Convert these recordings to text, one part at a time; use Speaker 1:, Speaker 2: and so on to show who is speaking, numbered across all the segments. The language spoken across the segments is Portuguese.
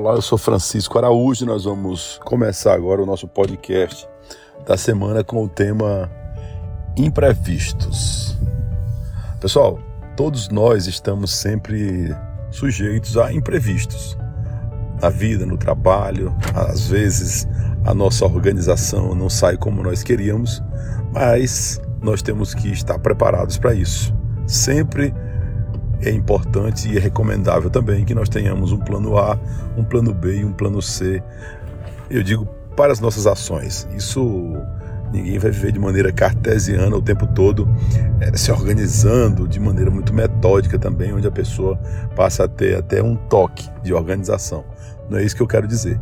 Speaker 1: Olá, eu sou Francisco Araújo nós vamos começar agora o nosso podcast da semana com o tema imprevistos. Pessoal, todos nós estamos sempre sujeitos a imprevistos. Na vida, no trabalho, às vezes a nossa organização não sai como nós queríamos, mas nós temos que estar preparados para isso. Sempre é importante e é recomendável também que nós tenhamos um plano A, um plano B e um plano C. Eu digo para as nossas ações. Isso ninguém vai viver de maneira cartesiana o tempo todo, é, se organizando de maneira muito metódica também, onde a pessoa passa a ter até um toque de organização. Não é isso que eu quero dizer.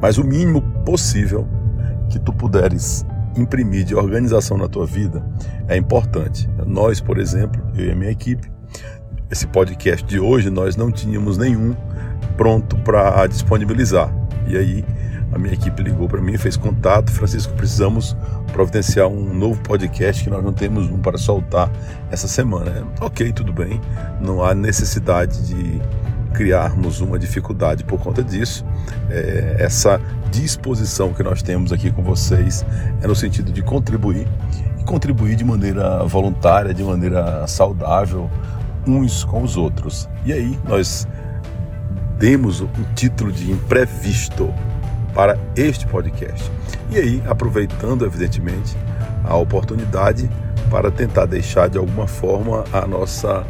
Speaker 1: Mas o mínimo possível que tu puderes imprimir de organização na tua vida é importante. Nós, por exemplo, eu e a minha equipe, esse podcast de hoje nós não tínhamos nenhum pronto para disponibilizar. E aí a minha equipe ligou para mim, fez contato, Francisco, precisamos providenciar um novo podcast que nós não temos um para soltar essa semana. Ok, tudo bem, não há necessidade de criarmos uma dificuldade por conta disso. É, essa disposição que nós temos aqui com vocês é no sentido de contribuir e contribuir de maneira voluntária, de maneira saudável, uns com os outros. E aí nós demos o título de imprevisto para este podcast. E aí, aproveitando evidentemente a oportunidade para tentar deixar de alguma forma a nossa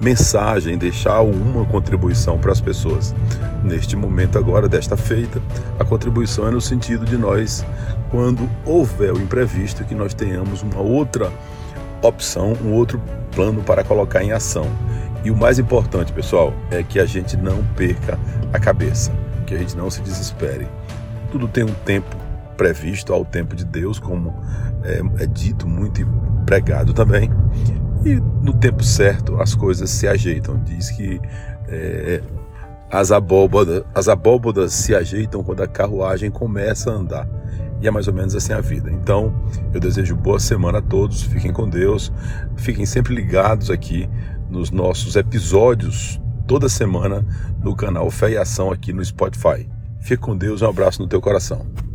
Speaker 1: mensagem, deixar alguma contribuição para as pessoas. Neste momento agora desta feita, a contribuição é no sentido de nós, quando houver o imprevisto, que nós tenhamos uma outra opção, um outro plano para colocar em ação. E o mais importante, pessoal, é que a gente não perca a cabeça, que a gente não se desespere. Tudo tem um tempo previsto ao tempo de Deus, como é, é dito muito e pregado também. E no tempo certo as coisas se ajeitam. Diz que é, as, abóbodas, as abóbodas se ajeitam quando a carruagem começa a andar. E é mais ou menos assim a vida. Então, eu desejo boa semana a todos, fiquem com Deus, fiquem sempre ligados aqui nos nossos episódios toda semana no canal Fé e Ação aqui no Spotify. Fique com Deus, um abraço no teu coração.